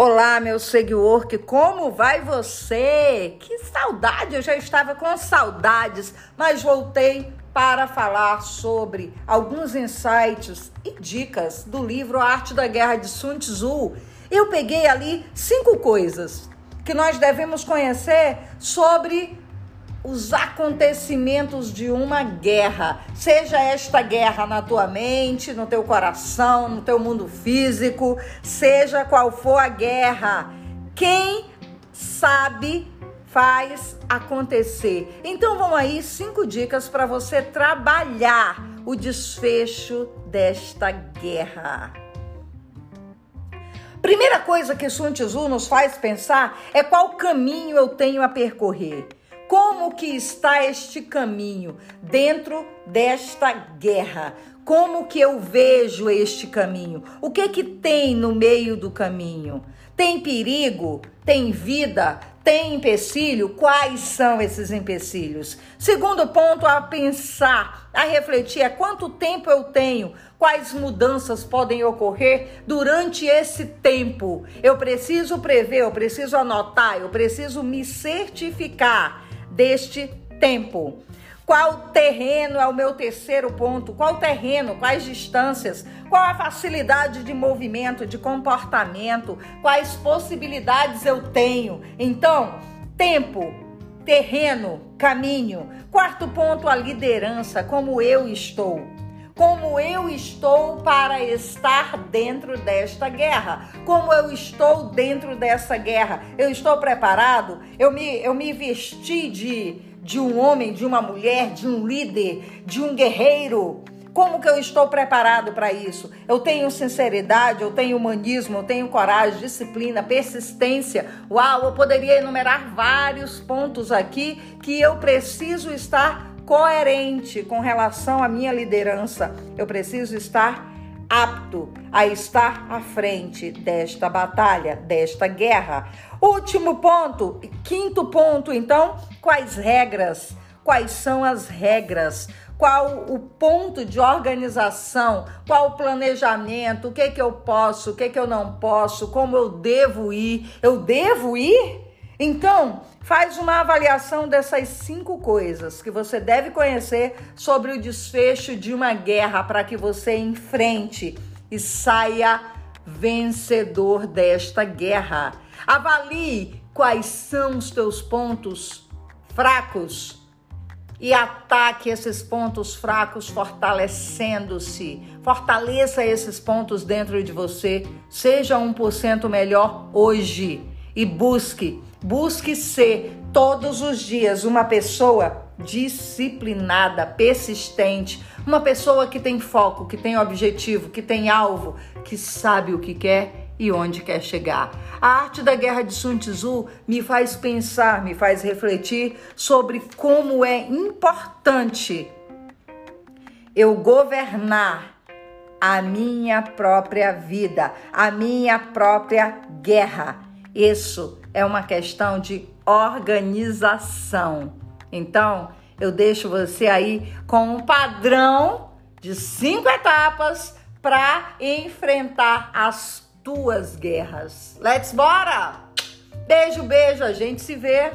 Olá, meu seguidor, que como vai você? Que saudade, eu já estava com saudades, mas voltei para falar sobre alguns insights e dicas do livro A Arte da Guerra de Sun Tzu. Eu peguei ali cinco coisas que nós devemos conhecer sobre os acontecimentos de uma guerra, seja esta guerra na tua mente, no teu coração, no teu mundo físico, seja qual for a guerra, quem sabe faz acontecer. Então vão aí cinco dicas para você trabalhar o desfecho desta guerra. Primeira coisa que Sun Tzu nos faz pensar é qual caminho eu tenho a percorrer. Como que está este caminho dentro desta guerra? Como que eu vejo este caminho? O que que tem no meio do caminho? Tem perigo? Tem vida? Tem empecilho? Quais são esses empecilhos? Segundo ponto a pensar, a refletir é quanto tempo eu tenho? Quais mudanças podem ocorrer durante esse tempo? Eu preciso prever, eu preciso anotar, eu preciso me certificar deste tempo. Qual terreno é o meu terceiro ponto? Qual terreno? Quais distâncias? Qual a facilidade de movimento, de comportamento? Quais possibilidades eu tenho? Então, tempo, terreno, caminho. Quarto ponto, a liderança, como eu estou como eu estou para estar dentro desta guerra, como eu estou dentro dessa guerra. Eu estou preparado? Eu me, eu me vesti de, de um homem, de uma mulher, de um líder, de um guerreiro. Como que eu estou preparado para isso? Eu tenho sinceridade, eu tenho humanismo, eu tenho coragem, disciplina, persistência. Uau, eu poderia enumerar vários pontos aqui que eu preciso estar coerente com relação à minha liderança. Eu preciso estar apto a estar à frente desta batalha, desta guerra. Último ponto, quinto ponto, então, quais regras? Quais são as regras? Qual o ponto de organização? Qual o planejamento? O que que eu posso? O que que eu não posso? Como eu devo ir? Eu devo ir? Então, faz uma avaliação dessas cinco coisas que você deve conhecer sobre o desfecho de uma guerra para que você enfrente e saia vencedor desta guerra. Avalie quais são os teus pontos fracos e ataque esses pontos fracos fortalecendo-se. Fortaleça esses pontos dentro de você. Seja 1% melhor hoje e busque Busque ser todos os dias uma pessoa disciplinada, persistente, uma pessoa que tem foco, que tem objetivo, que tem alvo, que sabe o que quer e onde quer chegar. A arte da guerra de Sun Tzu me faz pensar, me faz refletir sobre como é importante eu governar a minha própria vida, a minha própria guerra. Isso é uma questão de organização. Então, eu deixo você aí com um padrão de cinco etapas para enfrentar as tuas guerras. Let's bora! Beijo, beijo, a gente se vê